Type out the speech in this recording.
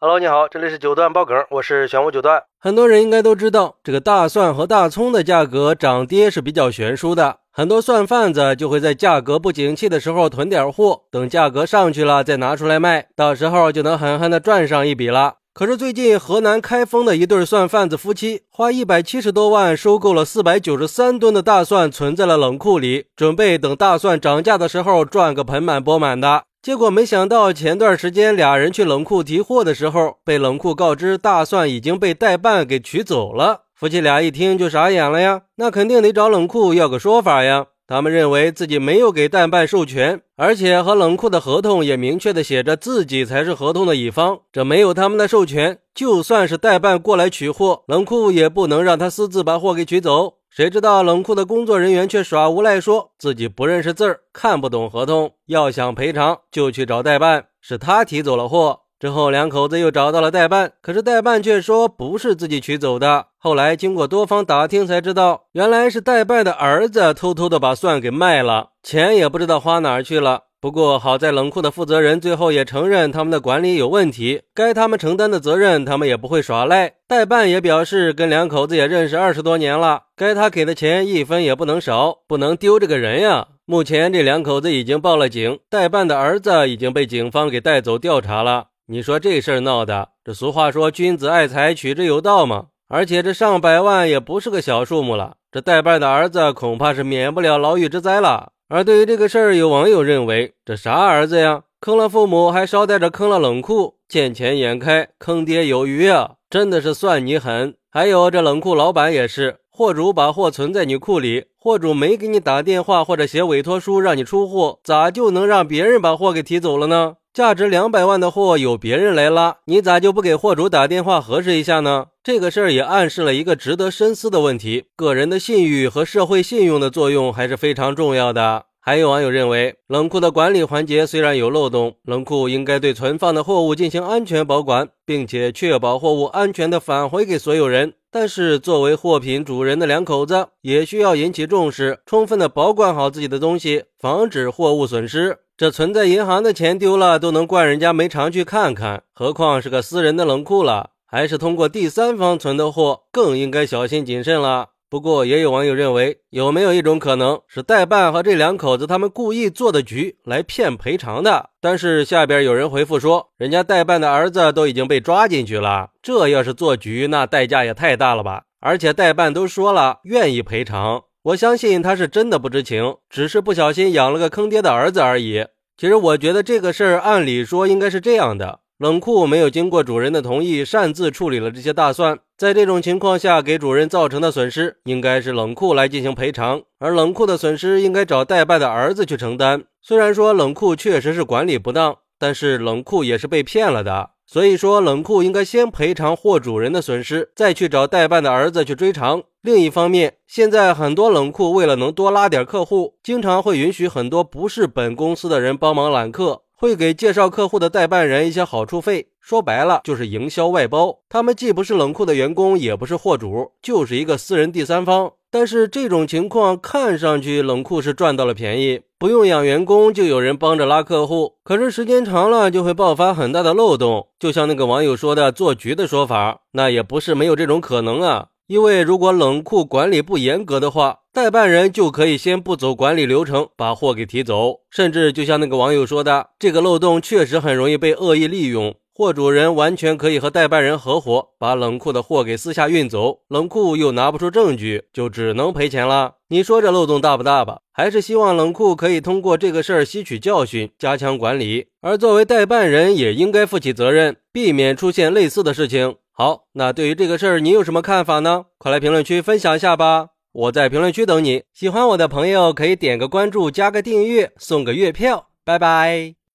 Hello，你好，这里是九段爆梗，我是玄武九段。很多人应该都知道，这个大蒜和大葱的价格涨跌是比较悬殊的。很多蒜贩子就会在价格不景气的时候囤点货，等价格上去了再拿出来卖，到时候就能狠狠的赚上一笔了。可是最近河南开封的一对蒜贩子夫妻花一百七十多万收购了四百九十三吨的大蒜，存在了冷库里，准备等大蒜涨价的时候赚个盆满钵满的。结果没想到，前段时间俩人去冷库提货的时候，被冷库告知大蒜已经被代办给取走了。夫妻俩一听就傻眼了呀，那肯定得找冷库要个说法呀。他们认为自己没有给代办授权，而且和冷库的合同也明确的写着自己才是合同的乙方，这没有他们的授权，就算是代办过来取货，冷库也不能让他私自把货给取走。谁知道冷库的工作人员却耍无赖，说自己不认识字儿，看不懂合同，要想赔偿就去找代办，是他提走了货。之后两口子又找到了代办，可是代办却说不是自己取走的。后来经过多方打听才知道，原来是代办的儿子偷偷的把蒜给卖了，钱也不知道花哪儿去了。不过好在冷库的负责人最后也承认他们的管理有问题，该他们承担的责任他们也不会耍赖。代办也表示跟两口子也认识二十多年了，该他给的钱一分也不能少，不能丢这个人呀。目前这两口子已经报了警，代办的儿子已经被警方给带走调查了。你说这事儿闹的，这俗话说君子爱财，取之有道嘛。而且这上百万也不是个小数目了，这代办的儿子恐怕是免不了牢狱之灾了。而对于这个事儿，有网友认为，这啥儿子呀？坑了父母，还捎带着坑了冷库，见钱眼开，坑爹有余啊！真的是算你狠。还有这冷库老板也是，货主把货存在你库里，货主没给你打电话或者写委托书让你出货，咋就能让别人把货给提走了呢？价值两百万的货有别人来拉，你咋就不给货主打电话核实一下呢？这个事儿也暗示了一个值得深思的问题：个人的信誉和社会信用的作用还是非常重要的。还有网友认为，冷库的管理环节虽然有漏洞，冷库应该对存放的货物进行安全保管，并且确保货物安全的返回给所有人。但是，作为货品主人的两口子也需要引起重视，充分的保管好自己的东西，防止货物损失。这存在银行的钱丢了都能怪人家没常去看看，何况是个私人的冷库了？还是通过第三方存的货，更应该小心谨慎了。不过，也有网友认为，有没有一种可能是代办和这两口子他们故意做的局来骗赔偿的？但是下边有人回复说，人家代办的儿子都已经被抓进去了，这要是做局，那代价也太大了吧？而且代办都说了愿意赔偿。我相信他是真的不知情，只是不小心养了个坑爹的儿子而已。其实我觉得这个事儿，按理说应该是这样的：冷库没有经过主人的同意，擅自处理了这些大蒜，在这种情况下给主人造成的损失，应该是冷库来进行赔偿，而冷库的损失应该找代办的儿子去承担。虽然说冷库确实是管理不当，但是冷库也是被骗了的。所以说，冷库应该先赔偿货主人的损失，再去找代办的儿子去追偿。另一方面，现在很多冷库为了能多拉点客户，经常会允许很多不是本公司的人帮忙揽客，会给介绍客户的代办人一些好处费。说白了，就是营销外包。他们既不是冷库的员工，也不是货主，就是一个私人第三方。但是这种情况看上去冷库是赚到了便宜，不用养员工就有人帮着拉客户。可是时间长了就会爆发很大的漏洞，就像那个网友说的做局的说法，那也不是没有这种可能啊。因为如果冷库管理不严格的话，代办人就可以先不走管理流程把货给提走，甚至就像那个网友说的，这个漏洞确实很容易被恶意利用。货主人完全可以和代办人合伙，把冷库的货给私下运走，冷库又拿不出证据，就只能赔钱了。你说这漏洞大不大吧？还是希望冷库可以通过这个事儿吸取教训，加强管理。而作为代办人，也应该负起责任，避免出现类似的事情。好，那对于这个事儿，你有什么看法呢？快来评论区分享一下吧！我在评论区等你。喜欢我的朋友可以点个关注，加个订阅，送个月票。拜拜。